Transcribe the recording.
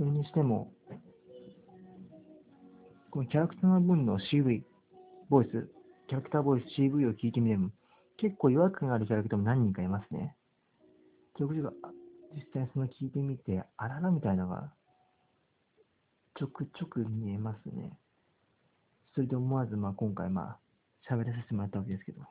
それにしても、このキャラクターの分の CV、ボイス、キャラクターボイス CV を聞いてみても、結構違和感があるキャラクターも何人かいますね。ということが、実際その聞いてみて、あららみたいなのが、ちょくちょく見えますね。それで思わず、まあ今回、まあ、喋らせてもらったわけですけど。